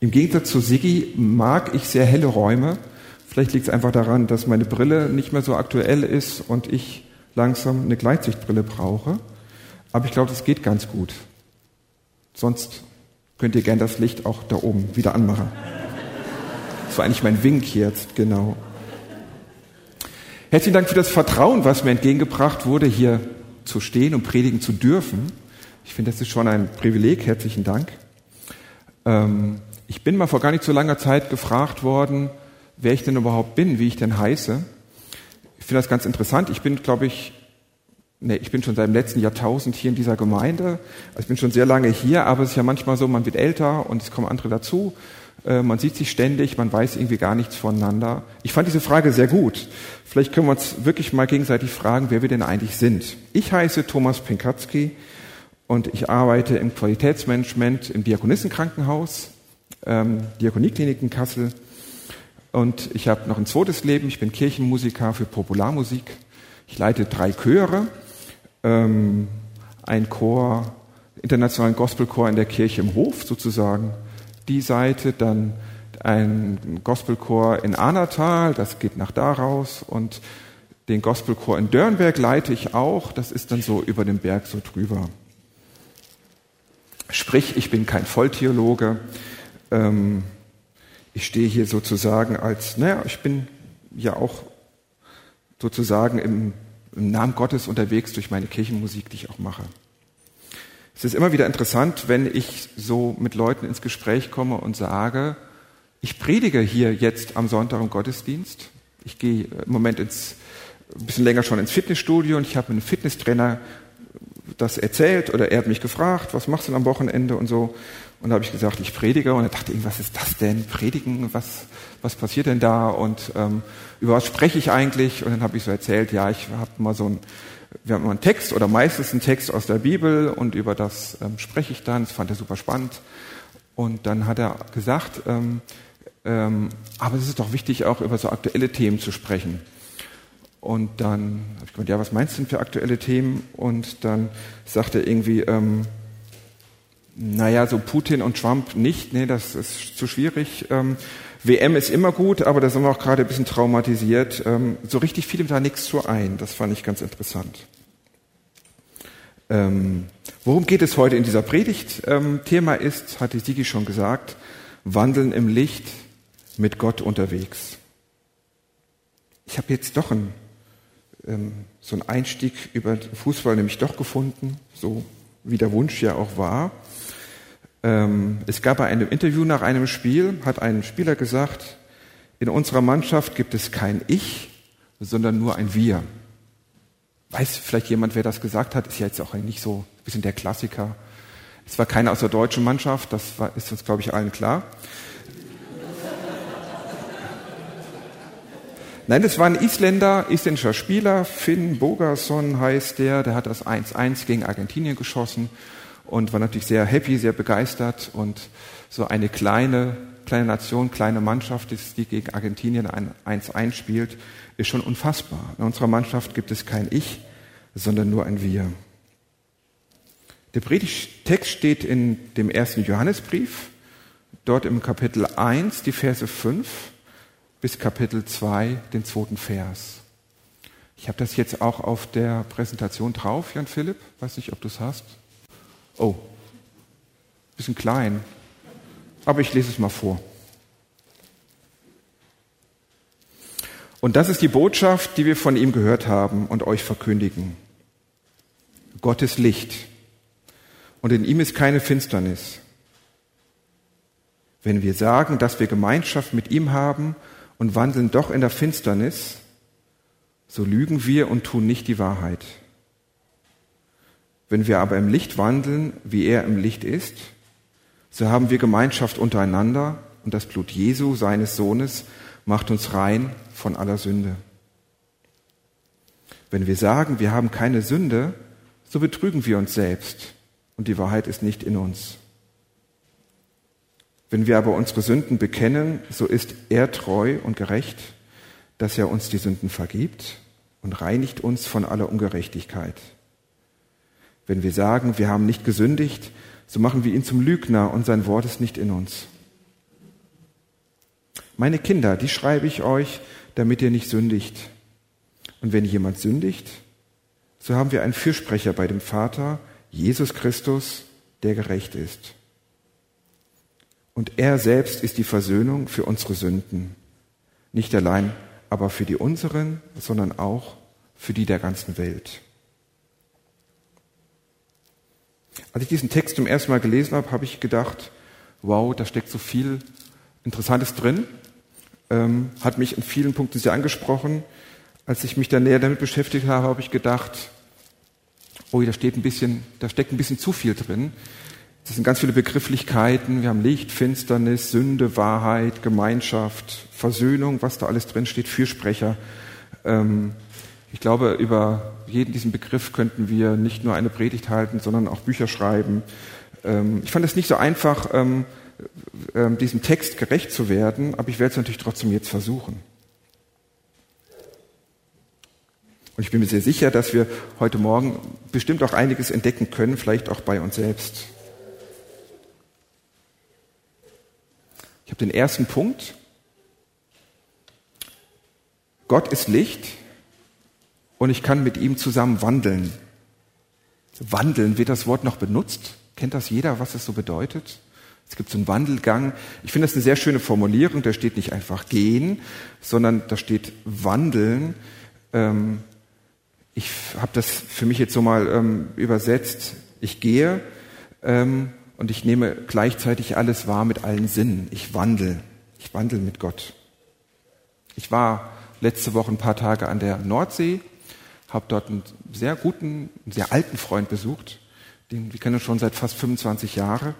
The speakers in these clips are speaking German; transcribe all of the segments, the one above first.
Im Gegensatz zu Siggi mag ich sehr helle Räume. Vielleicht liegt es einfach daran, dass meine Brille nicht mehr so aktuell ist und ich langsam eine Gleitsichtbrille brauche. Aber ich glaube, das geht ganz gut. Sonst könnt ihr gern das Licht auch da oben wieder anmachen. Das war eigentlich mein Wink jetzt, genau. Herzlichen Dank für das Vertrauen, was mir entgegengebracht wurde, hier zu stehen und predigen zu dürfen. Ich finde, das ist schon ein Privileg. Herzlichen Dank. Ähm, ich bin mal vor gar nicht so langer Zeit gefragt worden, wer ich denn überhaupt bin, wie ich denn heiße. Ich finde das ganz interessant. Ich bin, glaube ich, nee, ich bin schon seit dem letzten Jahrtausend hier in dieser Gemeinde. Also ich bin schon sehr lange hier, aber es ist ja manchmal so, man wird älter und es kommen andere dazu. Äh, man sieht sich ständig, man weiß irgendwie gar nichts voneinander. Ich fand diese Frage sehr gut. Vielleicht können wir uns wirklich mal gegenseitig fragen, wer wir denn eigentlich sind. Ich heiße Thomas Pinkatzki und ich arbeite im Qualitätsmanagement im Diakonissenkrankenhaus, ähm, Diakonieklinik in Kassel. Und ich habe noch ein zweites Leben. Ich bin Kirchenmusiker für Popularmusik. Ich leite drei Chöre, ähm, ein Chor, internationalen Gospelchor in der Kirche im Hof sozusagen. Die Seite, dann ein Gospelchor in Ahnertal, das geht nach da raus und den Gospelchor in Dörnberg leite ich auch, das ist dann so über den Berg so drüber. Sprich, ich bin kein Volltheologe, ähm, ich stehe hier sozusagen als, naja, ich bin ja auch sozusagen im, im Namen Gottes unterwegs durch meine Kirchenmusik, die ich auch mache. Es ist immer wieder interessant, wenn ich so mit Leuten ins Gespräch komme und sage, ich predige hier jetzt am Sonntag im Gottesdienst. Ich gehe im Moment ins, ein bisschen länger schon ins Fitnessstudio und ich habe einem Fitnesstrainer das erzählt oder er hat mich gefragt, was machst du denn am Wochenende und so. Und da habe ich gesagt, ich predige und er dachte, was ist das denn? Predigen, was, was passiert denn da? Und ähm, über was spreche ich eigentlich? Und dann habe ich so erzählt, ja, ich habe mal so ein, wir haben mal einen Text oder meistens einen Text aus der Bibel und über das ähm, spreche ich dann. Das fand er super spannend. Und dann hat er gesagt, ähm, ähm, aber es ist doch wichtig, auch über so aktuelle Themen zu sprechen. Und dann habe ich gesagt, ja, was meinst du denn für aktuelle Themen? Und dann sagte er irgendwie, ähm, naja, so Putin und Trump nicht, nee, das ist zu schwierig. Ähm, WM ist immer gut, aber da sind wir auch gerade ein bisschen traumatisiert. Ähm, so richtig fiel ihm da nichts zu ein. Das fand ich ganz interessant. Ähm, worum geht es heute in dieser Predigt? Ähm, Thema ist, hat die Sigi schon gesagt, Wandeln im Licht mit Gott unterwegs. Ich habe jetzt doch ein, ähm, so einen Einstieg über Fußball nämlich doch gefunden, so wie der Wunsch ja auch war. Ähm, es gab bei einem Interview nach einem Spiel, hat ein Spieler gesagt, in unserer Mannschaft gibt es kein Ich, sondern nur ein Wir. Weiß vielleicht jemand, wer das gesagt hat? Ist ja jetzt auch nicht so ein bisschen der Klassiker. Es war keiner aus der deutschen Mannschaft, das war, ist uns, glaube ich, allen klar. Nein, das war ein Isländer, isländischer Spieler, Finn Bogason heißt der, der hat das 1-1 gegen Argentinien geschossen und war natürlich sehr happy, sehr begeistert und so eine kleine, kleine Nation, kleine Mannschaft, die gegen Argentinien ein 1-1 spielt, ist schon unfassbar. In unserer Mannschaft gibt es kein Ich, sondern nur ein Wir. Der Predigtext steht in dem ersten Johannesbrief, dort im Kapitel 1, die Verse 5 bis Kapitel 2, den zweiten Vers. Ich habe das jetzt auch auf der Präsentation drauf, Jan Philipp. Weiß nicht, ob du es hast. Oh, bisschen klein. Aber ich lese es mal vor. Und das ist die Botschaft, die wir von ihm gehört haben und euch verkündigen. Gott ist Licht und in ihm ist keine Finsternis. Wenn wir sagen, dass wir Gemeinschaft mit ihm haben und wandeln doch in der Finsternis, so lügen wir und tun nicht die Wahrheit. Wenn wir aber im Licht wandeln, wie er im Licht ist, so haben wir Gemeinschaft untereinander und das Blut Jesu, seines Sohnes, macht uns rein von aller Sünde. Wenn wir sagen, wir haben keine Sünde, so betrügen wir uns selbst und die Wahrheit ist nicht in uns. Wenn wir aber unsere Sünden bekennen, so ist er treu und gerecht, dass er uns die Sünden vergibt und reinigt uns von aller Ungerechtigkeit. Wenn wir sagen, wir haben nicht gesündigt, so machen wir ihn zum Lügner und sein Wort ist nicht in uns. Meine Kinder, die schreibe ich euch, damit ihr nicht sündigt. Und wenn jemand sündigt, so haben wir einen Fürsprecher bei dem Vater, Jesus Christus, der gerecht ist. Und er selbst ist die Versöhnung für unsere Sünden. Nicht allein aber für die unseren, sondern auch für die der ganzen Welt. Als ich diesen Text zum ersten Mal gelesen habe, habe ich gedacht, wow, da steckt so viel Interessantes drin. Ähm, hat mich in vielen Punkten sehr angesprochen. Als ich mich dann näher damit beschäftigt habe, habe ich gedacht, oh, da steht ein bisschen, da steckt ein bisschen zu viel drin. Das sind ganz viele Begrifflichkeiten. Wir haben Licht, Finsternis, Sünde, Wahrheit, Gemeinschaft, Versöhnung, was da alles drin steht, Fürsprecher. Ähm, ich glaube, über jeden diesen Begriff könnten wir nicht nur eine Predigt halten, sondern auch Bücher schreiben. Ähm, ich fand es nicht so einfach, ähm, ähm, diesem Text gerecht zu werden, aber ich werde es natürlich trotzdem jetzt versuchen. Und ich bin mir sehr sicher, dass wir heute Morgen bestimmt auch einiges entdecken können, vielleicht auch bei uns selbst. Ich habe den ersten Punkt. Gott ist Licht und ich kann mit ihm zusammen wandeln. Wandeln, wird das Wort noch benutzt? Kennt das jeder, was es so bedeutet? Es gibt so einen Wandelgang. Ich finde das eine sehr schöne Formulierung. Da steht nicht einfach gehen, sondern da steht wandeln. Ähm, ich habe das für mich jetzt so mal ähm, übersetzt. Ich gehe ähm, und ich nehme gleichzeitig alles wahr mit allen Sinnen. Ich wandle. Ich wandle mit Gott. Ich war letzte Woche ein paar Tage an der Nordsee, habe dort einen sehr guten, sehr alten Freund besucht. Den wir kennen schon seit fast 25 Jahren.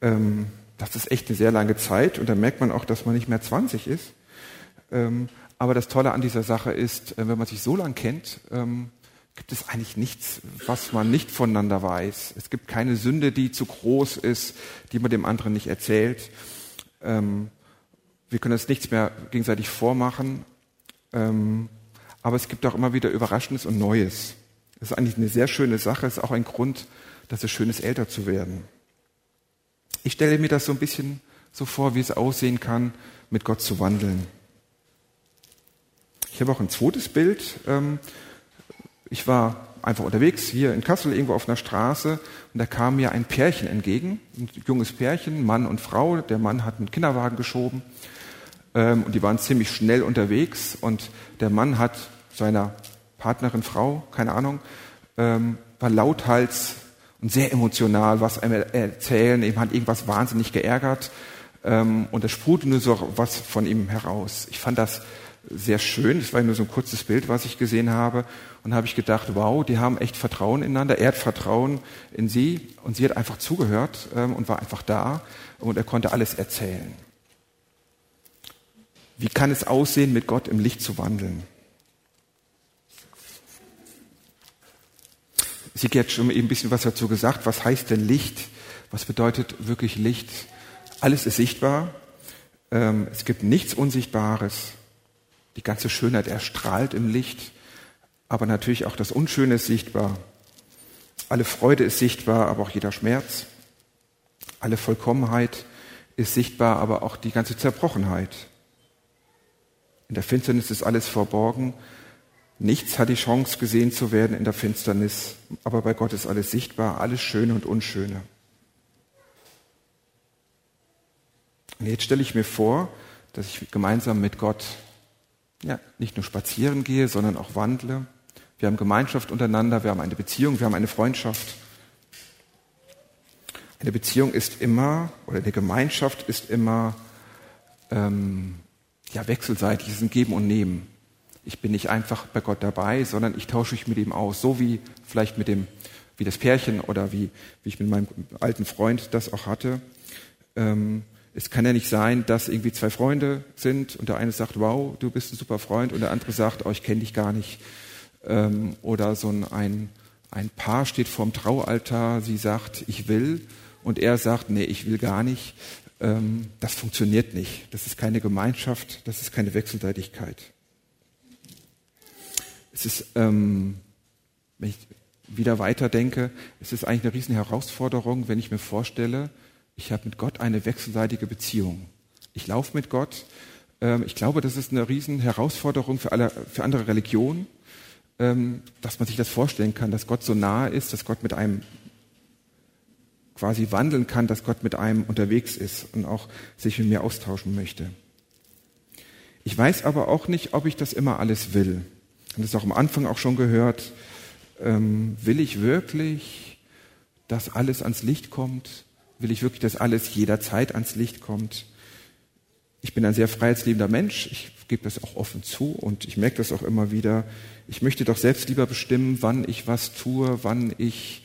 Ähm, das ist echt eine sehr lange Zeit und da merkt man auch, dass man nicht mehr 20 ist. Ähm, aber das Tolle an dieser Sache ist, äh, wenn man sich so lang kennt, ähm, gibt es eigentlich nichts, was man nicht voneinander weiß. Es gibt keine Sünde, die zu groß ist, die man dem anderen nicht erzählt. Ähm, wir können uns nichts mehr gegenseitig vormachen. Aber es gibt auch immer wieder Überraschendes und Neues. Das ist eigentlich eine sehr schöne Sache. Es ist auch ein Grund, dass es schön ist, älter zu werden. Ich stelle mir das so ein bisschen so vor, wie es aussehen kann, mit Gott zu wandeln. Ich habe auch ein zweites Bild. Ähm, ich war einfach unterwegs hier in Kassel irgendwo auf einer Straße und da kam mir ein Pärchen entgegen, ein junges Pärchen, Mann und Frau. Der Mann hat einen Kinderwagen geschoben ähm, und die waren ziemlich schnell unterwegs und der Mann hat seiner Partnerin, Frau, keine Ahnung, ähm, war lauthals und sehr emotional was erzählen. Ihm hat irgendwas wahnsinnig geärgert ähm, und es sprudelte nur so was von ihm heraus. Ich fand das sehr schön. Das war nur so ein kurzes Bild, was ich gesehen habe. Und habe ich gedacht, wow, die haben echt Vertrauen ineinander. Er hat Vertrauen in sie und sie hat einfach zugehört ähm, und war einfach da und er konnte alles erzählen. Wie kann es aussehen, mit Gott im Licht zu wandeln? Sie hat schon eben ein bisschen was dazu gesagt. Was heißt denn Licht? Was bedeutet wirklich Licht? Alles ist sichtbar. Ähm, es gibt nichts Unsichtbares. Die ganze Schönheit erstrahlt im Licht. Aber natürlich auch das Unschöne ist sichtbar. Alle Freude ist sichtbar, aber auch jeder Schmerz. Alle Vollkommenheit ist sichtbar, aber auch die ganze Zerbrochenheit. In der Finsternis ist alles verborgen, Nichts hat die Chance gesehen zu werden in der Finsternis, aber bei Gott ist alles sichtbar, alles Schöne und Unschöne. Und jetzt stelle ich mir vor, dass ich gemeinsam mit Gott ja, nicht nur spazieren gehe, sondern auch wandle. Wir haben Gemeinschaft untereinander, wir haben eine Beziehung, wir haben eine Freundschaft. Eine Beziehung ist immer, oder eine Gemeinschaft ist immer ähm, ja, wechselseitig, es ist ein Geben und Nehmen. Ich bin nicht einfach bei Gott dabei, sondern ich tausche mich mit ihm aus, so wie vielleicht mit dem, wie das Pärchen oder wie, wie ich mit meinem alten Freund das auch hatte. Ähm, es kann ja nicht sein, dass irgendwie zwei Freunde sind und der eine sagt, wow, du bist ein super Freund und der andere sagt, oh, ich kenne dich gar nicht. Ähm, oder so ein, ein Paar steht vorm Traualtar, sie sagt, ich will und er sagt, nee, ich will gar nicht. Ähm, das funktioniert nicht. Das ist keine Gemeinschaft, das ist keine Wechselseitigkeit. Es ist, ähm, wenn ich wieder weiterdenke, es ist eigentlich eine riesen Herausforderung, wenn ich mir vorstelle, ich habe mit Gott eine wechselseitige Beziehung. Ich laufe mit Gott Ähm, ich glaube, das ist eine riesen Herausforderung für, alle, für andere Religionen, ähm, dass man sich das vorstellen kann, dass Gott so nahe ist, dass Gott mit einem quasi wandeln kann, dass Gott mit einem unterwegs ist und auch sich mit mir austauschen möchte. Ich weiß aber auch nicht, ob ich das immer alles will. Und das auch am Anfang auch schon gehört. Ähm, will ich wirklich, dass alles ans Licht kommt? Will ich wirklich, dass alles jederzeit ans Licht kommt? Ich bin ein sehr freiheitsliebender Mensch. Ich gebe das auch offen zu und ich merke das auch immer wieder. Ich möchte doch selbst lieber bestimmen, wann ich was tue, wann ich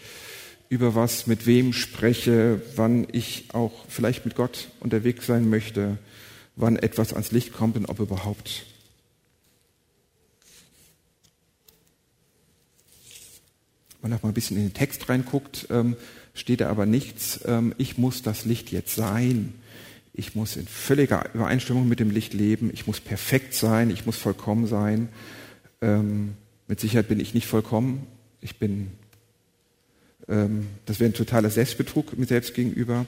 über was mit wem spreche, wann ich auch vielleicht mit Gott unterwegs sein möchte, wann etwas ans Licht kommt und ob überhaupt. Wenn man noch mal ein bisschen in den Text reinguckt, ähm, steht da aber nichts, ähm, ich muss das Licht jetzt sein. Ich muss in völliger Übereinstimmung mit dem Licht leben. Ich muss perfekt sein. Ich muss vollkommen sein. Ähm, mit Sicherheit bin ich nicht vollkommen. Ich bin, ähm, das wäre ein totaler Selbstbetrug mir selbst gegenüber.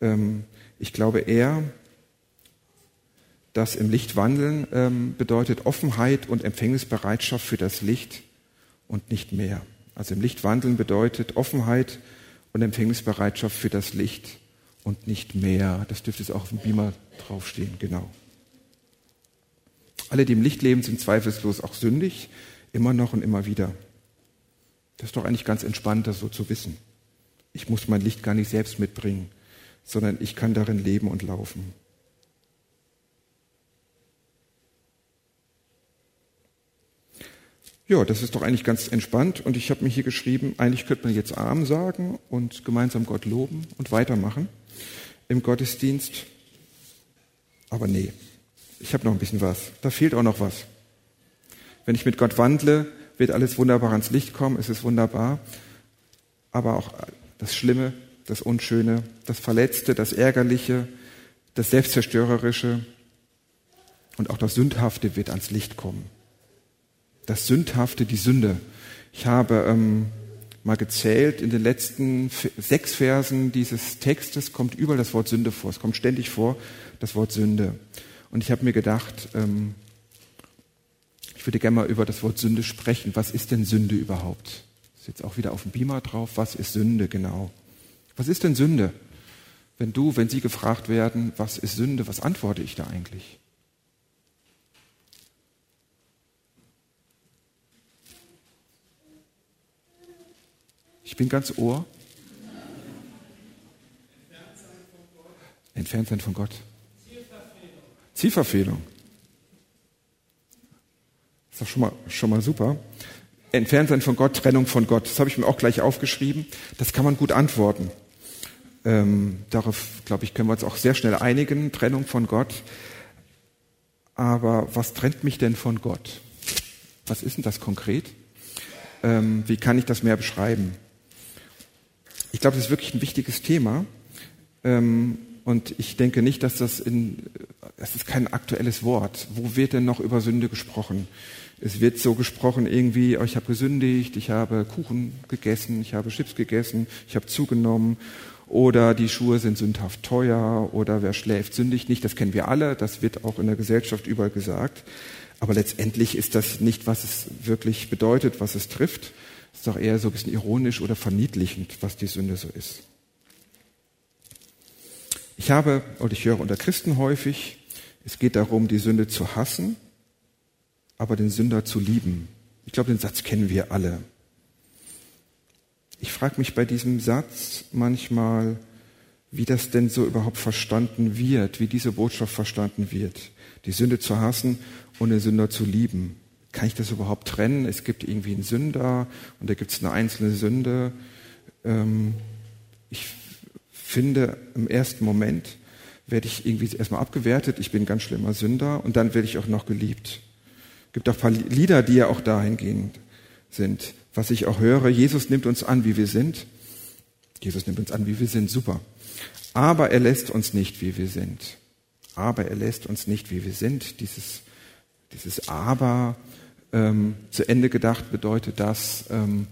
Ähm, ich glaube eher, dass im Licht wandeln ähm, bedeutet Offenheit und Empfängnisbereitschaft für das Licht und nicht mehr. Also im Licht wandeln bedeutet Offenheit und Empfängnisbereitschaft für das Licht und nicht mehr. Das dürfte jetzt auch auf dem Beamer draufstehen, genau. Alle, die im Licht leben, sind zweifellos auch sündig, immer noch und immer wieder. Das ist doch eigentlich ganz entspannt, das so zu wissen. Ich muss mein Licht gar nicht selbst mitbringen, sondern ich kann darin leben und laufen. Ja, das ist doch eigentlich ganz entspannt und ich habe mir hier geschrieben, eigentlich könnte man jetzt Arm sagen und gemeinsam Gott loben und weitermachen im Gottesdienst. Aber nee, ich habe noch ein bisschen was. Da fehlt auch noch was. Wenn ich mit Gott wandle, wird alles wunderbar ans Licht kommen, es ist wunderbar. Aber auch das Schlimme, das Unschöne, das Verletzte, das Ärgerliche, das Selbstzerstörerische und auch das Sündhafte wird ans Licht kommen. Das Sündhafte, die Sünde. Ich habe ähm, mal gezählt, in den letzten sechs Versen dieses Textes kommt überall das Wort Sünde vor. Es kommt ständig vor, das Wort Sünde. Und ich habe mir gedacht, ähm, ich würde gerne mal über das Wort Sünde sprechen. Was ist denn Sünde überhaupt? Ist jetzt auch wieder auf dem Beamer drauf. Was ist Sünde genau? Was ist denn Sünde? Wenn du, wenn Sie gefragt werden, was ist Sünde, was antworte ich da eigentlich? Ich bin ganz Ohr. Entfernt sein von Gott. Zielverfehlung. Ist doch schon mal, schon mal super. Entfernt sein von Gott, Trennung von Gott. Das habe ich mir auch gleich aufgeschrieben. Das kann man gut antworten. Ähm, darauf, glaube ich, können wir uns auch sehr schnell einigen. Trennung von Gott. Aber was trennt mich denn von Gott? Was ist denn das konkret? Ähm, wie kann ich das mehr beschreiben? Ich glaube, das ist wirklich ein wichtiges Thema. Ähm, und ich denke nicht, dass das in, es ist kein aktuelles Wort. Wo wird denn noch über Sünde gesprochen? Es wird so gesprochen irgendwie, oh, ich habe gesündigt, ich habe Kuchen gegessen, ich habe Chips gegessen, ich habe zugenommen oder die Schuhe sind sündhaft teuer oder wer schläft sündigt nicht. Das kennen wir alle, das wird auch in der Gesellschaft überall gesagt. Aber letztendlich ist das nicht, was es wirklich bedeutet, was es trifft, ist doch eher so ein bisschen ironisch oder verniedlichend, was die Sünde so ist. Ich habe, und ich höre unter Christen häufig, es geht darum, die Sünde zu hassen, aber den Sünder zu lieben. Ich glaube, den Satz kennen wir alle. Ich frage mich bei diesem Satz manchmal, wie das denn so überhaupt verstanden wird, wie diese Botschaft verstanden wird. Die Sünde zu hassen und den Sünder zu lieben kann ich das überhaupt trennen? Es gibt irgendwie einen Sünder und da gibt es eine einzelne Sünde. Ähm, ich finde, im ersten Moment werde ich irgendwie erstmal abgewertet, ich bin ein ganz schlimmer Sünder und dann werde ich auch noch geliebt. Gibt auch ein paar Lieder, die ja auch dahingehend sind. Was ich auch höre, Jesus nimmt uns an, wie wir sind. Jesus nimmt uns an, wie wir sind, super. Aber er lässt uns nicht, wie wir sind. Aber er lässt uns nicht, wie wir sind. Dieses, dieses Aber ähm, zu Ende gedacht bedeutet das, ähm,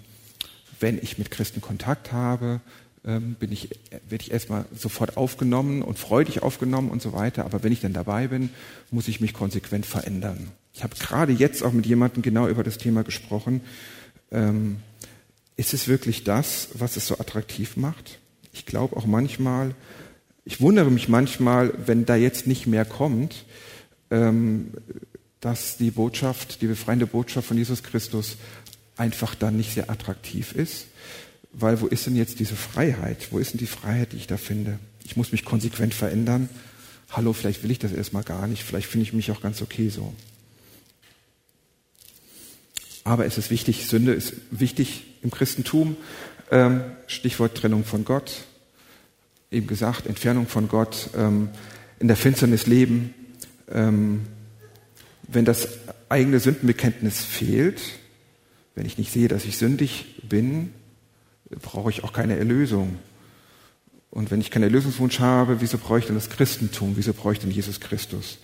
wenn ich mit Christen Kontakt habe, ähm, bin ich, werde ich erstmal sofort aufgenommen und freudig aufgenommen und so weiter. Aber wenn ich dann dabei bin, muss ich mich konsequent verändern. Ich habe gerade jetzt auch mit jemandem genau über das Thema gesprochen. Ähm, ist es wirklich das, was es so attraktiv macht? Ich glaube auch manchmal, ich wundere mich manchmal, wenn da jetzt nicht mehr kommt, ähm, dass die Botschaft, die befreiende Botschaft von Jesus Christus einfach dann nicht sehr attraktiv ist. Weil wo ist denn jetzt diese Freiheit? Wo ist denn die Freiheit, die ich da finde? Ich muss mich konsequent verändern. Hallo, vielleicht will ich das erstmal gar nicht. Vielleicht finde ich mich auch ganz okay so. Aber es ist wichtig, Sünde ist wichtig im Christentum. Ähm, Stichwort Trennung von Gott. Eben gesagt, Entfernung von Gott, ähm, in der Finsternis leben. Ähm, wenn das eigene Sündenbekenntnis fehlt, wenn ich nicht sehe, dass ich sündig bin, brauche ich auch keine Erlösung. Und wenn ich keinen Erlösungswunsch habe, wieso brauche ich denn das Christentum? Wieso brauche ich denn Jesus Christus?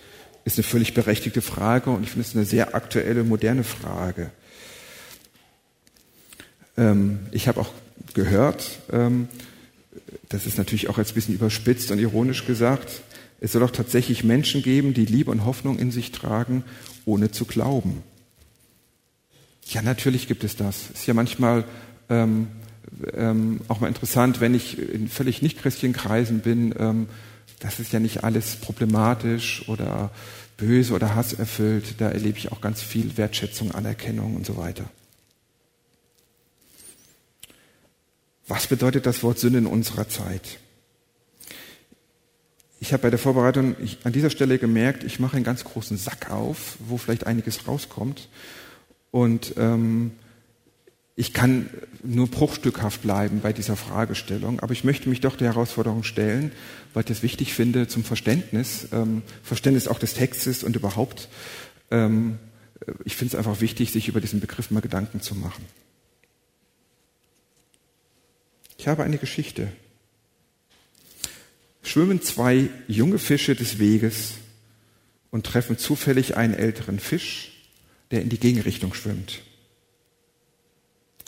Ist eine völlig berechtigte Frage und ich finde es eine sehr aktuelle, moderne Frage. Ähm, ich habe auch gehört, ähm, das ist natürlich auch jetzt ein bisschen überspitzt und ironisch gesagt, es soll auch tatsächlich Menschen geben, die Liebe und Hoffnung in sich tragen, ohne zu glauben. Ja, natürlich gibt es das. Ist ja manchmal ähm, ähm, auch mal interessant, wenn ich in völlig nicht christlichen Kreisen bin, ähm, das ist ja nicht alles problematisch oder böse oder hasserfüllt. Da erlebe ich auch ganz viel Wertschätzung, Anerkennung und so weiter. Was bedeutet das Wort Sünde in unserer Zeit? Ich habe bei der Vorbereitung an dieser Stelle gemerkt, ich mache einen ganz großen Sack auf, wo vielleicht einiges rauskommt. Und ähm, ich kann nur bruchstückhaft bleiben bei dieser Fragestellung, aber ich möchte mich doch der Herausforderung stellen, weil ich das wichtig finde zum Verständnis, ähm, Verständnis auch des Textes und überhaupt. Ähm, ich finde es einfach wichtig, sich über diesen Begriff mal Gedanken zu machen. Ich habe eine Geschichte. Schwimmen zwei junge Fische des Weges und treffen zufällig einen älteren Fisch, der in die Gegenrichtung schwimmt.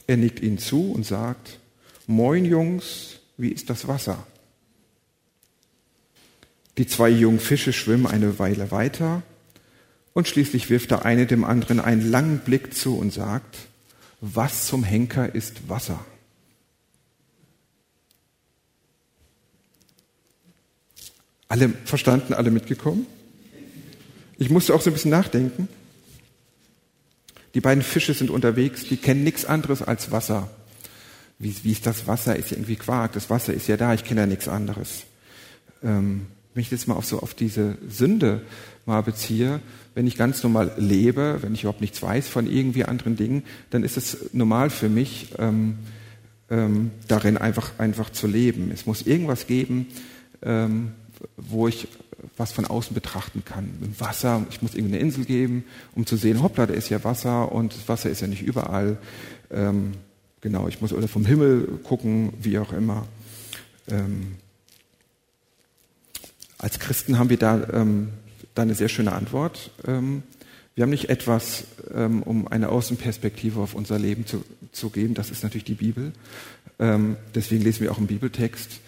Er nickt ihnen zu und sagt, Moin Jungs, wie ist das Wasser? Die zwei jungen Fische schwimmen eine Weile weiter und schließlich wirft der eine dem anderen einen langen Blick zu und sagt, was zum Henker ist Wasser? Alle verstanden, alle mitgekommen? Ich musste auch so ein bisschen nachdenken. Die beiden Fische sind unterwegs, die kennen nichts anderes als Wasser. Wie, wie ist das Wasser? Ist ja irgendwie Quark. Das Wasser ist ja da, ich kenne ja nichts anderes. Ähm, wenn ich jetzt mal auf so auf diese Sünde mal beziehe, wenn ich ganz normal lebe, wenn ich überhaupt nichts weiß von irgendwie anderen Dingen, dann ist es normal für mich, ähm, ähm, darin einfach, einfach zu leben. Es muss irgendwas geben, ähm, wo ich was von außen betrachten kann. Im Wasser, ich muss irgendeine Insel geben, um zu sehen, hoppla, da ist ja Wasser und Wasser ist ja nicht überall. Ähm, genau, ich muss oder vom Himmel gucken, wie auch immer. Ähm, als Christen haben wir da, ähm, da eine sehr schöne Antwort. Ähm, wir haben nicht etwas, ähm, um eine Außenperspektive auf unser Leben zu, zu geben, das ist natürlich die Bibel. Ähm, deswegen lesen wir auch einen Bibeltext.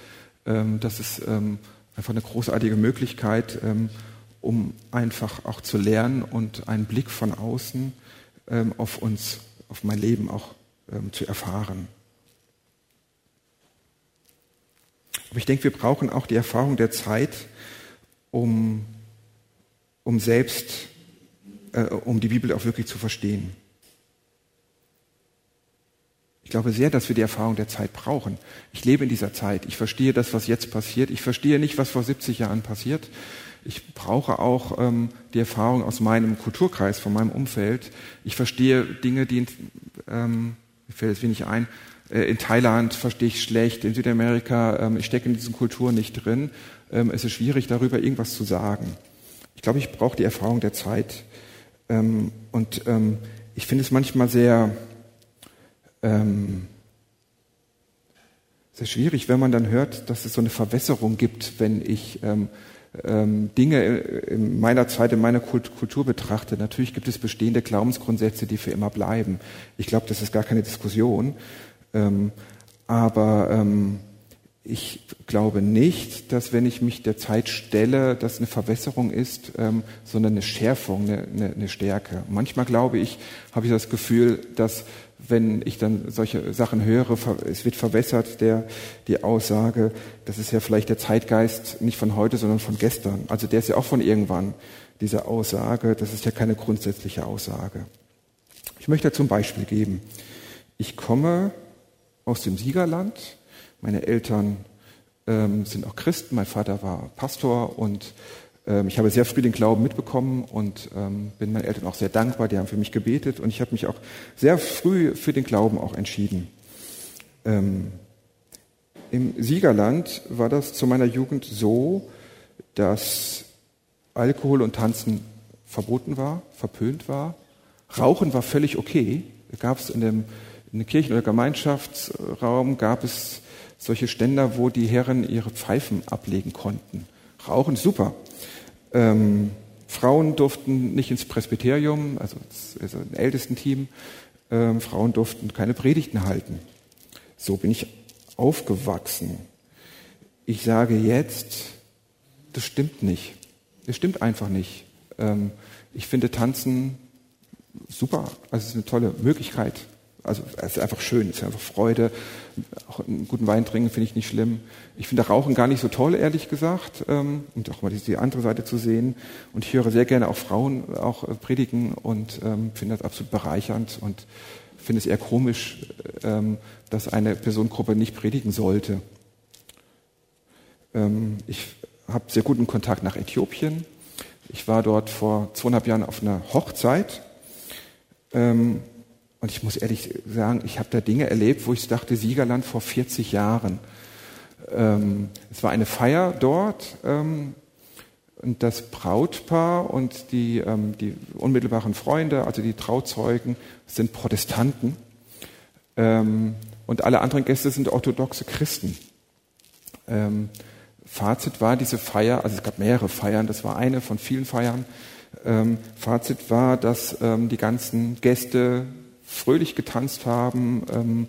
das ist einfach eine großartige Möglichkeit, ähm, um einfach auch zu lernen und einen Blick von außen ähm, auf uns, auf mein Leben auch ähm, zu erfahren. Aber ich denke, wir brauchen auch die Erfahrung der Zeit, um, um selbst, äh, um die Bibel auch wirklich zu verstehen. Ich glaube sehr, dass wir die Erfahrung der Zeit brauchen. Ich lebe in dieser Zeit. Ich verstehe das, was jetzt passiert. Ich verstehe nicht, was vor 70 Jahren passiert. Ich brauche auch ähm, die Erfahrung aus meinem Kulturkreis, von meinem Umfeld. Ich verstehe Dinge, die, ähm, mir fällt es wenig ein, äh, in Thailand verstehe ich schlecht, in Südamerika, ähm, ich stecke in diesen Kulturen nicht drin. Ähm, es ist schwierig, darüber irgendwas zu sagen. Ich glaube, ich brauche die Erfahrung der Zeit. Ähm, und ähm, ich finde es manchmal sehr, ähm, sehr schwierig, wenn man dann hört, dass es so eine Verwässerung gibt, wenn ich ähm, ähm, Dinge in meiner Zeit, in meiner Kultur betrachte. Natürlich gibt es bestehende Glaubensgrundsätze, die für immer bleiben. Ich glaube, das ist gar keine Diskussion. Ähm, aber ähm, ich glaube nicht, dass wenn ich mich der Zeit stelle, das eine Verwässerung ist, ähm, sondern eine Schärfung, eine, eine, eine Stärke. Manchmal glaube ich, habe ich das Gefühl, dass wenn ich dann solche Sachen höre, es wird verwässert, der, die Aussage, das ist ja vielleicht der Zeitgeist nicht von heute, sondern von gestern. Also der ist ja auch von irgendwann, diese Aussage, das ist ja keine grundsätzliche Aussage. Ich möchte dazu ein Beispiel geben. Ich komme aus dem Siegerland, meine Eltern ähm, sind auch Christen, mein Vater war Pastor und ähm, ich habe sehr früh den Glauben mitbekommen und ähm, bin meinen Eltern auch sehr dankbar. Die haben für mich gebetet und ich habe mich auch sehr früh für den Glauben auch entschieden. Ähm, Im Siegerland war das zu meiner Jugend so, dass Alkohol und Tanzen verboten war, verpönt war. Rauchen war völlig okay. Gab es in dem in dem Kirchen- oder Gemeinschaftsraum gab es solche Ständer, wo die Herren ihre Pfeifen ablegen konnten. Rauchen super. Ähm, Frauen durften nicht ins Presbyterium, also, also im ältesten Team. Ähm, Frauen durften keine Predigten halten. So bin ich aufgewachsen. Ich sage jetzt, das stimmt nicht. Das stimmt einfach nicht. Ähm, ich finde Tanzen super. Also es ist eine tolle Möglichkeit. Also es ist einfach schön, es ist einfach Freude. Auch einen guten Wein trinken finde ich nicht schlimm. Ich finde Rauchen gar nicht so toll, ehrlich gesagt. Ähm, und auch mal die andere Seite zu sehen. Und ich höre sehr gerne auch Frauen auch äh, predigen und ähm, finde das absolut bereichernd und finde es eher komisch, ähm, dass eine Personengruppe nicht predigen sollte. Ich habe sehr guten Kontakt nach Äthiopien. Ich war dort vor zweieinhalb Jahren auf einer Hochzeit. Und ich muss ehrlich sagen, ich habe da Dinge erlebt, wo ich dachte, Siegerland vor 40 Jahren. Ähm, es war eine Feier dort ähm, und das Brautpaar und die, ähm, die unmittelbaren Freunde, also die Trauzeugen, sind Protestanten ähm, und alle anderen Gäste sind orthodoxe Christen. Ähm, Fazit war diese Feier, also es gab mehrere Feiern, das war eine von vielen Feiern. Ähm, Fazit war, dass die ganzen Gäste fröhlich getanzt haben,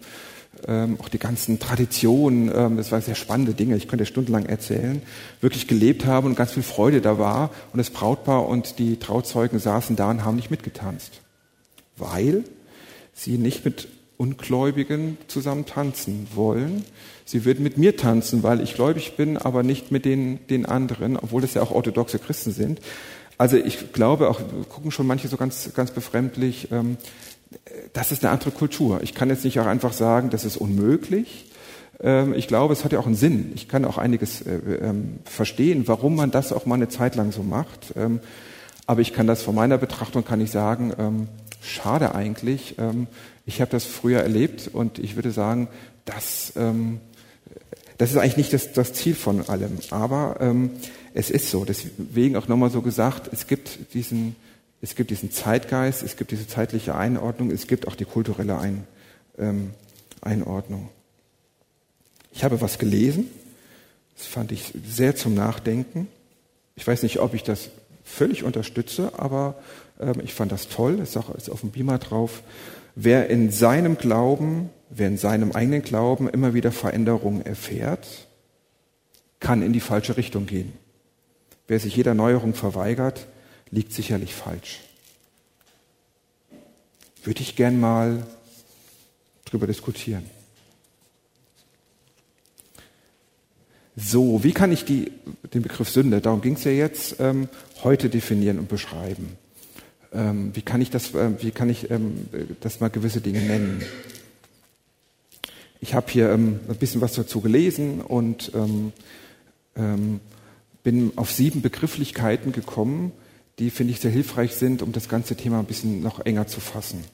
ähm, auch die ganzen Traditionen, ähm, das waren sehr spannende Dinge, ich könnte stundenlang erzählen, wirklich gelebt haben und ganz viel Freude da war. Und das Brautpaar und die Trauzeugen saßen da und haben nicht mitgetanzt, weil sie nicht mit Ungläubigen zusammen tanzen wollen. Sie würden mit mir tanzen, weil ich gläubig bin, aber nicht mit den, den anderen, obwohl das ja auch orthodoxe Christen sind. Also ich glaube auch, gucken schon manche so ganz, ganz befremdlich, ähm, das ist eine andere Kultur. Ich kann jetzt nicht auch einfach sagen, das ist unmöglich. Ähm, ich glaube, es hat ja auch einen Sinn. Ich kann auch einiges äh, ähm, verstehen, warum man das auch mal eine Zeit lang so macht. Ähm, aber ich kann das von meiner Betrachtung kann ich sagen, schade eigentlich. Ich habe das früher erlebt und ich würde sagen, das, das ist eigentlich nicht das, das Ziel von allem. Aber es ist so. Deswegen auch nochmal so gesagt, es gibt diesen es gibt diesen Zeitgeist, es gibt diese zeitliche Einordnung, es gibt auch die kulturelle Ein, ähm, Einordnung. Ich habe was gelesen, das fand ich sehr zum Nachdenken. Ich weiß nicht, ob ich das völlig unterstütze, aber ähm, ich fand das toll. Es ist auf dem Beamer drauf. Wer in seinem Glauben, wer in seinem eigenen Glauben immer wieder Veränderungen erfährt, kann in die falsche Richtung gehen. Wer sich jeder Neuerung verweigert, liegt sicherlich falsch. Würde ich gern mal drüber diskutieren. So, wie kann ich die, den Begriff Sünde, darum ging es ja jetzt, ähm, heute definieren und beschreiben? Ähm, wie kann ich das, äh, wie kann ich ähm, das mal gewisse Dinge nennen? Ich habe hier ähm, ein bisschen was dazu gelesen und ähm, ähm, bin auf sieben Begrifflichkeiten gekommen, die, finde ich, sehr hilfreich sind, um das ganze Thema ein bisschen noch enger zu fassen.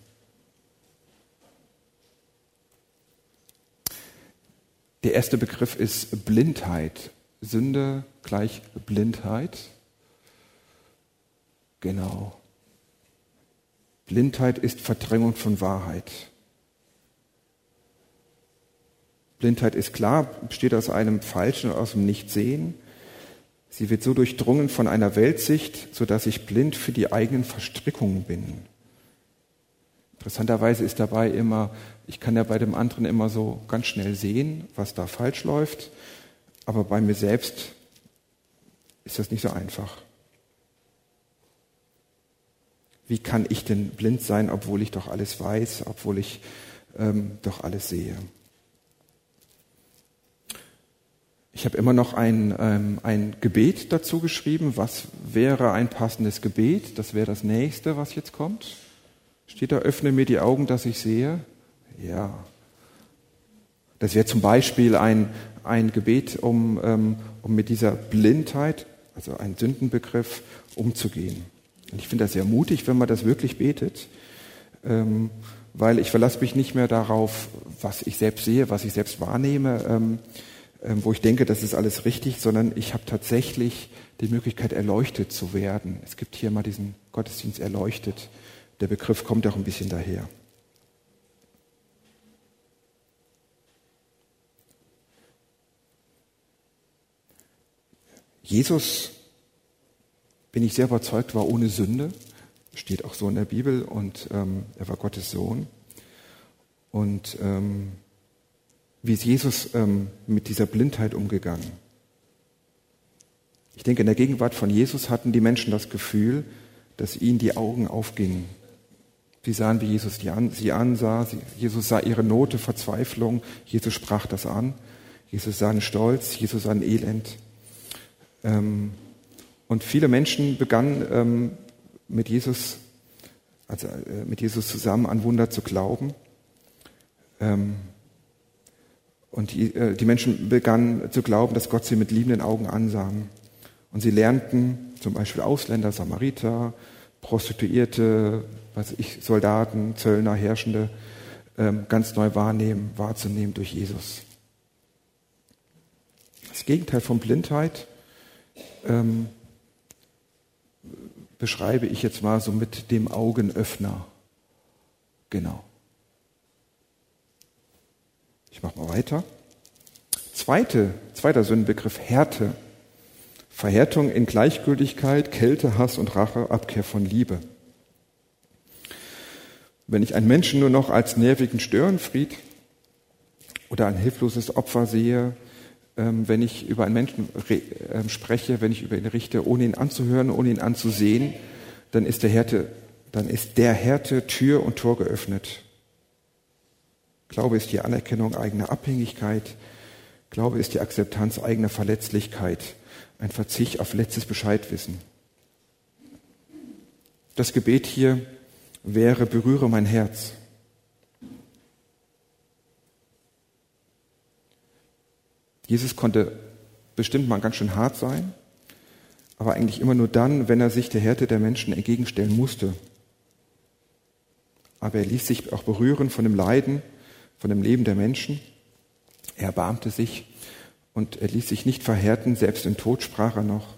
Der erste Begriff ist Blindheit. Sünde gleich Blindheit. Genau. Blindheit ist Verdrängung von Wahrheit. Blindheit ist klar, besteht aus einem Falschen aus dem Nichtsehen. Sie wird so durchdrungen von einer Weltsicht, sodass ich blind für die eigenen Verstrickungen bin. Interessanterweise ist dabei immer, ich kann ja bei dem anderen immer so ganz schnell sehen, was da falsch läuft, aber bei mir selbst ist das nicht so einfach. Wie kann ich denn blind sein, obwohl ich doch alles weiß, obwohl ich ähm, doch alles sehe? Ich habe immer noch ein, ähm, ein Gebet dazu geschrieben. Was wäre ein passendes Gebet? Das wäre das nächste, was jetzt kommt. Steht da, öffne mir die Augen, dass ich sehe? Ja. Das wäre zum Beispiel ein, ein Gebet, um, ähm, um mit dieser Blindheit, also ein Sündenbegriff, umzugehen. Und ich finde das sehr mutig, wenn man das wirklich betet, ähm, weil ich verlasse mich nicht mehr darauf, was ich selbst sehe, was ich selbst wahrnehme, ähm, wo ich denke, das ist alles richtig, sondern ich habe tatsächlich die Möglichkeit, erleuchtet zu werden. Es gibt hier mal diesen Gottesdienst erleuchtet. Der Begriff kommt auch ein bisschen daher. Jesus, bin ich sehr überzeugt, war ohne Sünde. Steht auch so in der Bibel und ähm, er war Gottes Sohn. Und ähm, wie ist Jesus ähm, mit dieser Blindheit umgegangen? Ich denke, in der Gegenwart von Jesus hatten die Menschen das Gefühl, dass ihnen die Augen aufgingen. Sie sahen, wie Jesus an, sie ansah. Sie, Jesus sah ihre Note, Verzweiflung. Jesus sprach das an. Jesus sah einen Stolz. Jesus sah ein Elend. Ähm, und viele Menschen begannen ähm, mit Jesus, also äh, mit Jesus zusammen an Wunder zu glauben. Ähm, und die, äh, die Menschen begannen zu glauben, dass Gott sie mit liebenden Augen ansah. Und sie lernten zum Beispiel Ausländer, Samariter, Prostituierte, was ich, Soldaten, Zöllner, Herrschende ähm, ganz neu wahrnehmen, wahrzunehmen durch Jesus. Das Gegenteil von Blindheit ähm, beschreibe ich jetzt mal so mit dem Augenöffner. Genau. Ich mache mal weiter. Zweite, zweiter Sündenbegriff, Härte. Verhärtung in Gleichgültigkeit, Kälte, Hass und Rache, Abkehr von Liebe. Wenn ich einen Menschen nur noch als nervigen Störenfried oder ein hilfloses Opfer sehe, ähm, wenn ich über einen Menschen ähm, spreche, wenn ich über ihn richte, ohne ihn anzuhören, ohne ihn anzusehen, dann ist der Härte, dann ist der Härte Tür und Tor geöffnet. Glaube ist die Anerkennung eigener Abhängigkeit. Glaube ist die Akzeptanz eigener Verletzlichkeit, ein Verzicht auf letztes Bescheidwissen. Das Gebet hier wäre, berühre mein Herz. Jesus konnte bestimmt mal ganz schön hart sein, aber eigentlich immer nur dann, wenn er sich der Härte der Menschen entgegenstellen musste. Aber er ließ sich auch berühren von dem Leiden, von dem Leben der Menschen. Er erbarmte sich und er ließ sich nicht verhärten, selbst im Tod sprach er noch,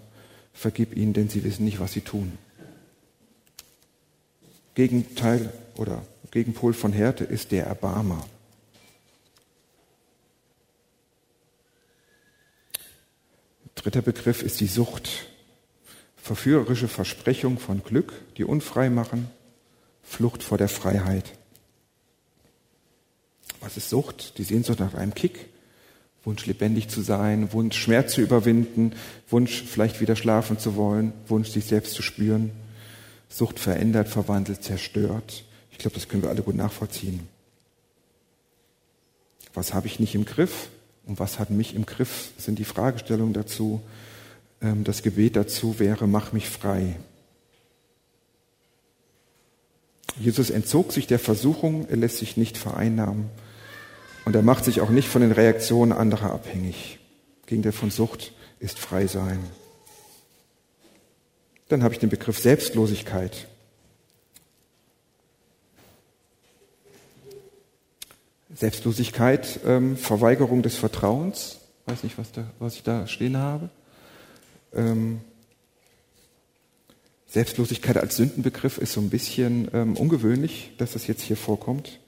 vergib ihnen, denn sie wissen nicht, was sie tun. Gegenteil oder Gegenpol von Härte ist der Erbarmer. Dritter Begriff ist die Sucht. Verführerische Versprechung von Glück, die unfrei machen, Flucht vor der Freiheit. Was ist Sucht? Die Sehnsucht nach einem Kick, Wunsch lebendig zu sein, Wunsch Schmerz zu überwinden, Wunsch vielleicht wieder schlafen zu wollen, Wunsch sich selbst zu spüren. Sucht verändert, verwandelt, zerstört. Ich glaube, das können wir alle gut nachvollziehen. Was habe ich nicht im Griff und was hat mich im Griff, sind die Fragestellungen dazu. Ähm, das Gebet dazu wäre, mach mich frei. Jesus entzog sich der Versuchung, er lässt sich nicht vereinnahmen. Und er macht sich auch nicht von den Reaktionen anderer abhängig. Gegenteil von Sucht ist frei sein. Dann habe ich den Begriff Selbstlosigkeit. Selbstlosigkeit, ähm, Verweigerung des Vertrauens. Weiß nicht, was, da, was ich da stehen habe. Ähm, Selbstlosigkeit als Sündenbegriff ist so ein bisschen ähm, ungewöhnlich, dass das jetzt hier vorkommt.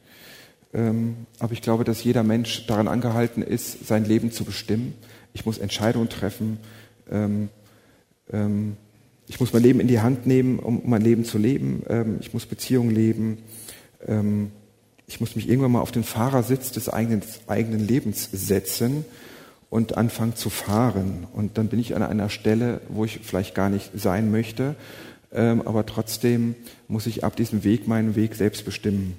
Ähm, aber ich glaube, dass jeder Mensch daran angehalten ist, sein Leben zu bestimmen. Ich muss Entscheidungen treffen. Ähm, ähm, ich muss mein Leben in die Hand nehmen, um mein Leben zu leben. ich muss Beziehungen leben. ich muss mich irgendwann mal auf den Fahrersitz des eigenen, Lebens setzen und anfangen zu fahren. Und dann bin ich an einer Stelle, wo ich vielleicht gar nicht sein möchte, aber trotzdem muss ich ab diesem Weg meinen Weg selbst bestimmen.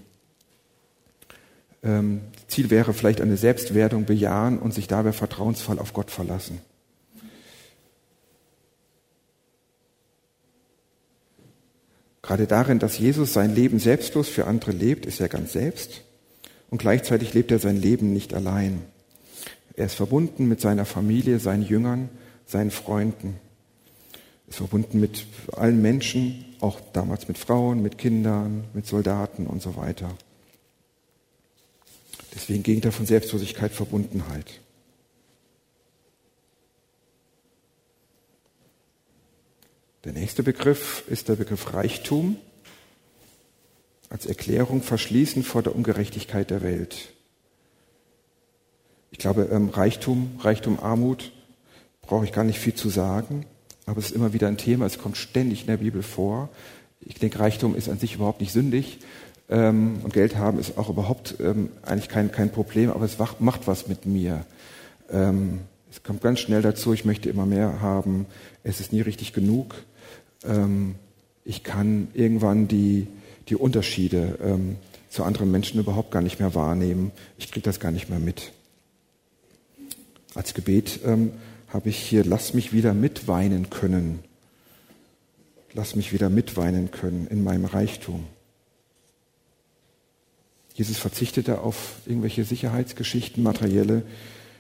Ähm, Ziel wäre vielleicht eine Selbstwertung bejahen und sich dabei vertrauensvoll auf Gott verlassen. Gerade darin, dass Jesus sein Leben selbstlos für andere lebt, ist er ganz selbst und gleichzeitig lebt er sein Leben nicht allein. Er ist verbunden mit seiner Familie, seinen Jüngern, seinen Freunden. Er ist verbunden mit allen Menschen, auch damals mit Frauen, mit Kindern, mit Soldaten und so weiter. Deswegen Gegenteil von Selbstlosigkeit Verbundenheit. Der nächste Begriff ist der Begriff Reichtum als Erklärung verschließen vor der Ungerechtigkeit der Welt. Ich glaube, ähm, Reichtum, Reichtum, Armut brauche ich gar nicht viel zu sagen, aber es ist immer wieder ein Thema, es kommt ständig in der Bibel vor. Ich denke, Reichtum ist an sich überhaupt nicht sündig ähm, und Geld haben ist auch überhaupt ähm, eigentlich kein, kein Problem, aber es macht was mit mir. es kommt ganz schnell dazu, ich möchte immer mehr haben, es ist nie richtig genug ähm, ich kann irgendwann die, die Unterschiede ähm, zu anderen Menschen überhaupt gar nicht mehr wahrnehmen. Ich kriege das gar nicht mehr mit. Als Gebet ähm, habe ich hier, lass mich wieder mitweinen können. Lass mich wieder mitweinen können in meinem Reichtum. Jesus verzichtete auf irgendwelche Sicherheitsgeschichten, materielle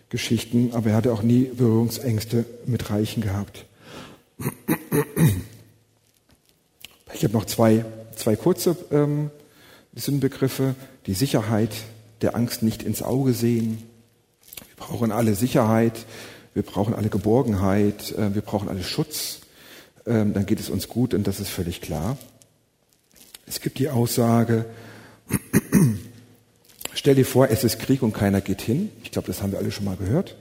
Geschichten, aber er hatte auch nie Berührungsängste mit Reichen gehabt. Ich habe noch zwei, zwei kurze ähm, Sinnbegriffe. Die Sicherheit der Angst nicht ins Auge sehen. Wir brauchen alle Sicherheit, wir brauchen alle Geborgenheit, äh, wir brauchen alle Schutz. Ähm, dann geht es uns gut und das ist völlig klar. Es gibt die Aussage, stell dir vor, es ist Krieg und keiner geht hin. Ich glaube, das haben wir alle schon mal gehört.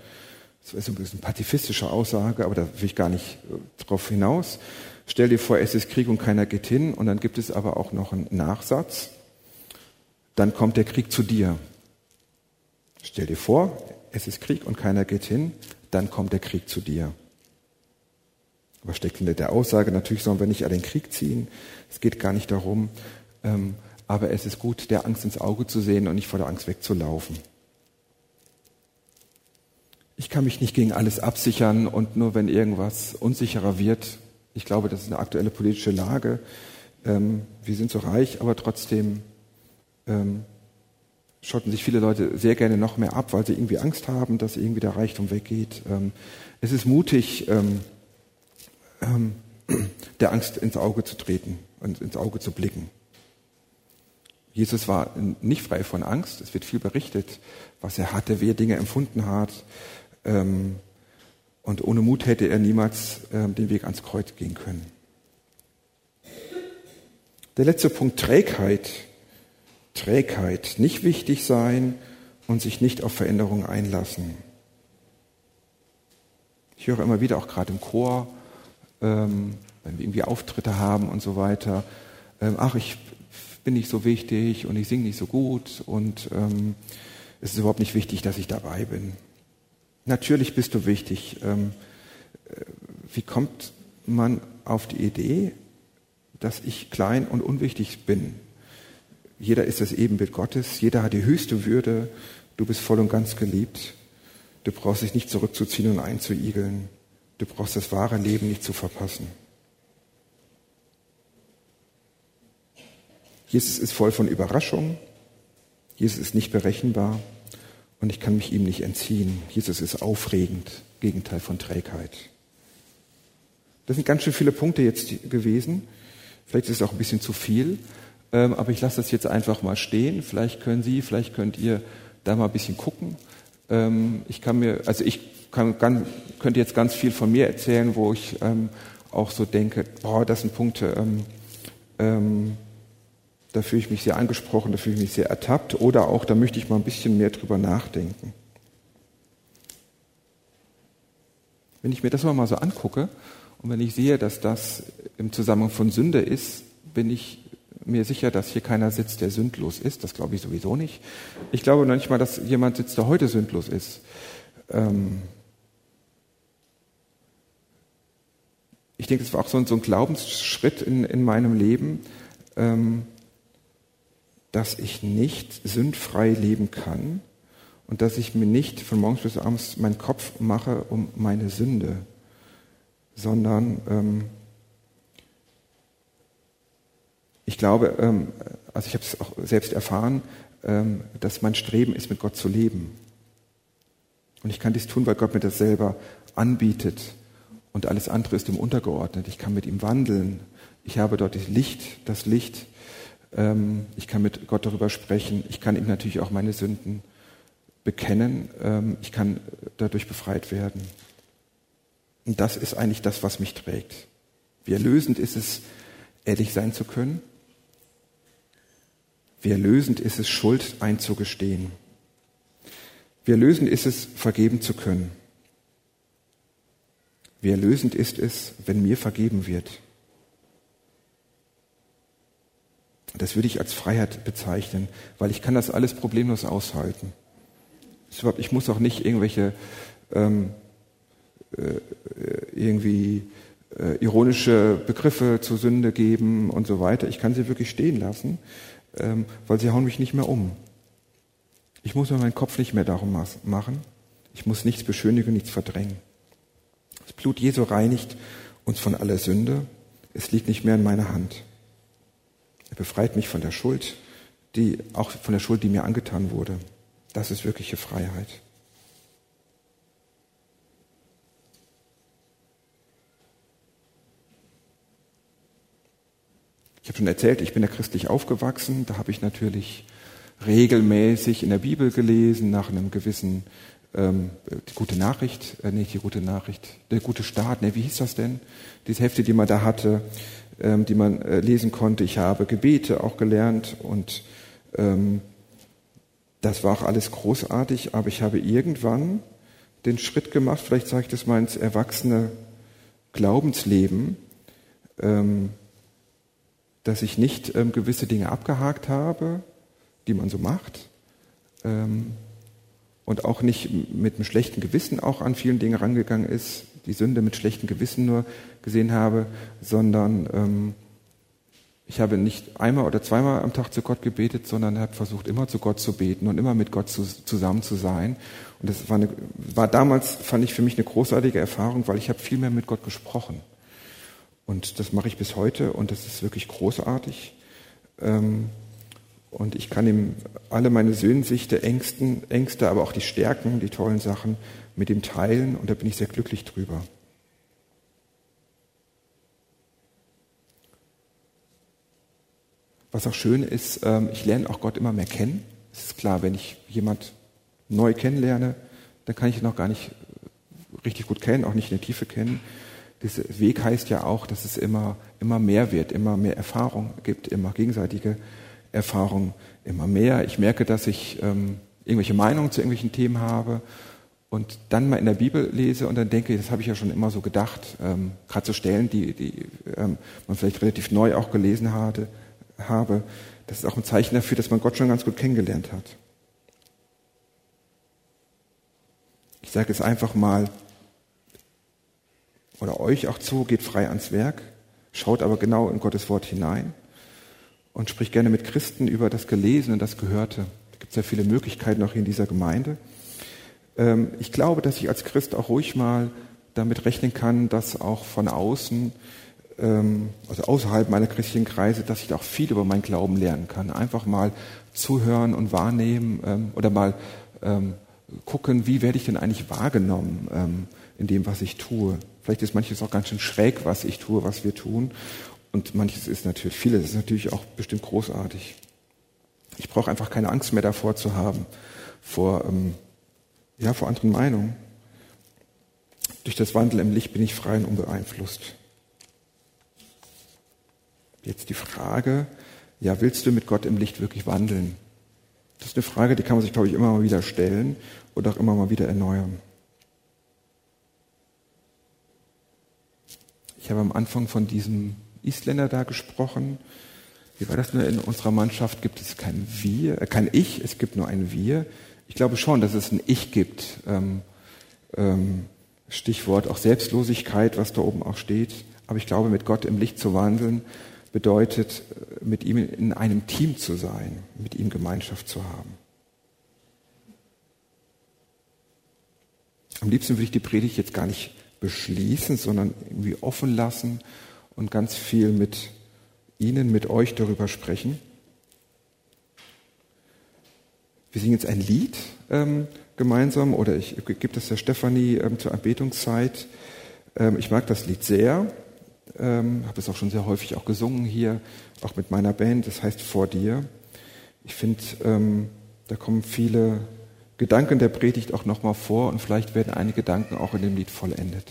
Das ist ein bisschen pazifistische Aussage, aber da will ich gar nicht äh, drauf hinaus. Stell dir vor, es ist Krieg und keiner geht hin. Und dann gibt es aber auch noch einen Nachsatz. Dann kommt der Krieg zu dir. Stell dir vor, es ist Krieg und keiner geht hin. Dann kommt der Krieg zu dir. Was steckt hinter der Aussage? Natürlich sollen wir nicht alle den Krieg ziehen. Es geht gar nicht darum. Ähm, aber es ist gut, der Angst ins Auge zu sehen und nicht vor der Angst wegzulaufen. Ich kann mich nicht gegen alles absichern und nur wenn irgendwas unsicherer wird, ich glaube, das ist eine aktuelle politische Lage. Ähm, wir sind so reich, aber trotzdem ähm, schotten sich viele Leute sehr gerne noch mehr ab, weil sie irgendwie Angst haben, dass irgendwie der Reichtum weggeht. Ähm, es ist mutig, ähm, ähm, der Angst ins Auge zu treten und ins Auge zu blicken. Jesus war nicht frei von Angst. Es wird viel berichtet, was er hatte, wie er Dinge empfunden hat. Ähm, und ohne Mut hätte er niemals äh, den Weg ans Kreuz gehen können. Der letzte Punkt, Trägheit. Trägheit, nicht wichtig sein und sich nicht auf Veränderungen einlassen. Ich höre immer wieder, auch gerade im Chor, ähm, wenn wir irgendwie Auftritte haben und so weiter, ähm, ach, ich bin nicht so wichtig und ich singe nicht so gut und ähm, es ist überhaupt nicht wichtig, dass ich dabei bin. Natürlich bist du wichtig. Ähm, äh, wie kommt man auf die Idee, dass ich klein und unwichtig bin? Jeder ist das Ebenbild Gottes, jeder hat die höchste Würde, du bist voll und ganz geliebt. Du brauchst dich nicht zurückzuziehen und einzuigeln. Du brauchst das wahre Leben nicht zu verpassen. Jesus ist voll von Überraschung. Jesus ist nicht berechenbar und ich kann mich ihm nicht entziehen. Jesus ist aufregend, Gegenteil von Trägheit. Das sind ganz schön viele Punkte jetzt gewesen. Vielleicht ist es auch ein bisschen zu viel, ähm, aber ich lasse das jetzt einfach mal stehen. Vielleicht können Sie, vielleicht könnt ihr da mal ein bisschen gucken. Ähm, ich kann mir, also ich kann, kann, könnte jetzt ganz viel von mir erzählen, wo ich ähm, auch so denke, boah, das sind Punkte, ähm, ähm, da fühle ich mich sehr angesprochen, da fühle ich mich sehr ertappt oder auch, da möchte ich mal ein bisschen mehr drüber nachdenken. Wenn ich mir das mal so angucke und wenn ich sehe, dass das im Zusammenhang von Sünde ist, bin ich mir sicher, dass hier keiner sitzt, der sündlos ist. Das glaube ich sowieso nicht. Ich glaube noch nicht mal, dass jemand sitzt, der heute sündlos ist. Ähm ich denke, es war auch so ein, so ein Glaubensschritt in, in meinem Leben, ähm, dass ich nicht sündfrei leben kann und dass ich mir nicht von morgens bis abends meinen Kopf mache um meine Sünde, sondern ähm, ich glaube, ähm, also ich habe es auch selbst erfahren, ähm, dass mein Streben ist, mit Gott zu leben. Und ich kann dies tun, weil Gott mir das selber anbietet. Und alles andere ist ihm untergeordnet. Ich kann mit ihm wandeln. Ich habe dort das Licht, das Licht. Ähm, ich kann mit Gott darüber sprechen. Ich kann ihm natürlich auch meine Sünden bekennen. Ähm, ich kann dadurch befreit werden. Und das ist eigentlich das, was mich trägt. Wie erlösend ist es, ehrlich sein zu können wie erlösend ist es, Schuld einzugestehen. Wie erlösend ist es, vergeben zu können. Wie erlösend ist es, wenn mir vergeben wird. Das würde ich als Freiheit bezeichnen, weil ich kann das alles problemlos aushalten. Ich muss auch nicht irgendwelche ähm, äh, irgendwie äh, ironische Begriffe zur Sünde geben und so weiter. Ich kann sie wirklich stehen lassen, ähm, weil sie hauen mich nicht mehr um. Ich muss mir meinen Kopf nicht mehr darum machen. Ich muss nichts beschönigen, nichts verdrängen. Das Blut Jesu reinigt uns von aller Sünde. Es liegt nicht mehr in meiner Hand. Er befreit mich von der Schuld, die, auch von der Schuld, die mir angetan wurde. Das ist wirkliche Freiheit. Ich habe schon erzählt, ich bin ja christlich aufgewachsen. Da habe ich natürlich regelmäßig in der Bibel gelesen, nach einem gewissen ähm, die gute Nachricht, äh, nicht die gute Nachricht, der gute Start, ne, wie hieß das denn? Diese Hefte, die man da hatte, ähm, die man äh, lesen konnte. Ich habe Gebete auch gelernt und ähm, das war auch alles großartig, aber ich habe irgendwann den Schritt gemacht, vielleicht sage ich das mal ins erwachsene Glaubensleben, ähm, dass ich nicht ähm, gewisse Dinge abgehakt habe, die man so macht, ähm, und auch nicht mit einem schlechten Gewissen auch an vielen Dingen rangegangen ist, die Sünde mit schlechtem Gewissen nur gesehen habe, sondern ähm, ich habe nicht einmal oder zweimal am Tag zu Gott gebetet, sondern habe versucht, immer zu Gott zu beten und immer mit Gott zu, zusammen zu sein. Und das war, eine, war damals, fand ich für mich eine großartige Erfahrung, weil ich habe viel mehr mit Gott gesprochen. Und das mache ich bis heute und das ist wirklich großartig. Ähm, und ich kann ihm alle meine Sehnsüchte, Ängsten, Ängste, aber auch die Stärken, die tollen Sachen mit ihm teilen und da bin ich sehr glücklich drüber. Was auch schön ist, ähm, ich lerne auch Gott immer mehr kennen. Es ist klar, wenn ich jemand neu kennenlerne, dann kann ich ihn noch gar nicht richtig gut kennen, auch nicht in der Tiefe kennen dieser Weg heißt ja auch, dass es immer, immer mehr wird, immer mehr Erfahrung gibt, immer gegenseitige Erfahrung, immer mehr. Ich merke, dass ich ähm, irgendwelche Meinungen zu irgendwelchen Themen habe und dann mal in der Bibel lese und dann denke, das habe ich ja schon immer so gedacht, ähm, gerade so Stellen, die, die ähm, man vielleicht relativ neu auch gelesen hatte, habe. Das ist auch ein Zeichen dafür, dass man Gott schon ganz gut kennengelernt hat. Ich sage es einfach mal, oder euch auch zu, geht frei ans Werk, schaut aber genau in Gottes Wort hinein und spricht gerne mit Christen über das Gelesene und das Gehörte. Da gibt es ja viele Möglichkeiten auch in dieser Gemeinde. Ähm, ich glaube, dass ich als Christ auch ruhig mal damit rechnen kann, dass auch von außen, ähm, also außerhalb meiner christlichen Kreise, dass ich auch viel über meinen Glauben lernen kann. Einfach mal zuhören und wahrnehmen ähm, oder mal gucken, wie werde ich denn eigentlich wahrgenommen in dem, was ich tue. Vielleicht ist manches auch ganz schön schräg, was ich tue, was wir tun. Und manches ist natürlich, vieles ist natürlich auch bestimmt großartig. Ich brauche einfach keine Angst mehr davor zu haben, vor, ähm, ja, vor anderen Meinungen. Durch das Wandel im Licht bin ich frei und unbeeinflusst. Jetzt die Frage, ja, willst du mit Gott im Licht wirklich wandeln? Das ist eine Frage, die kann man sich, glaube ich, immer mal wieder stellen oder auch immer mal wieder erneuern. Ich habe am Anfang von diesem Isländer da gesprochen. wie war das nur in unserer Mannschaft? Gibt es kein Wir, äh, kein Ich, es gibt nur ein Wir. Ich glaube schon, dass es ein Ich gibt. Ähm, ähm, Stichwort auch Selbstlosigkeit, was da oben auch steht. Aber ich glaube, mit Gott im Licht zu wandeln, bedeutet, äh, mit ihm in einem Team zu sein, mit ihm Gemeinschaft zu haben. Am liebsten würde ich die Predigt jetzt gar nicht beschließen, sondern irgendwie offen lassen und ganz viel mit Ihnen, mit euch darüber sprechen. Wir singen jetzt ein Lied ähm, gemeinsam oder ich gebe das der Stefanie ähm, zur Anbetungszeit. Ähm, ich mag das Lied sehr, ähm, habe es auch schon sehr häufig auch gesungen hier, auch mit meiner Band. Das heißt Vor dir. Ich finde, ähm, da kommen viele Gedanken der Predigt auch nochmal vor und vielleicht werden einige Gedanken auch in dem Lied vollendet.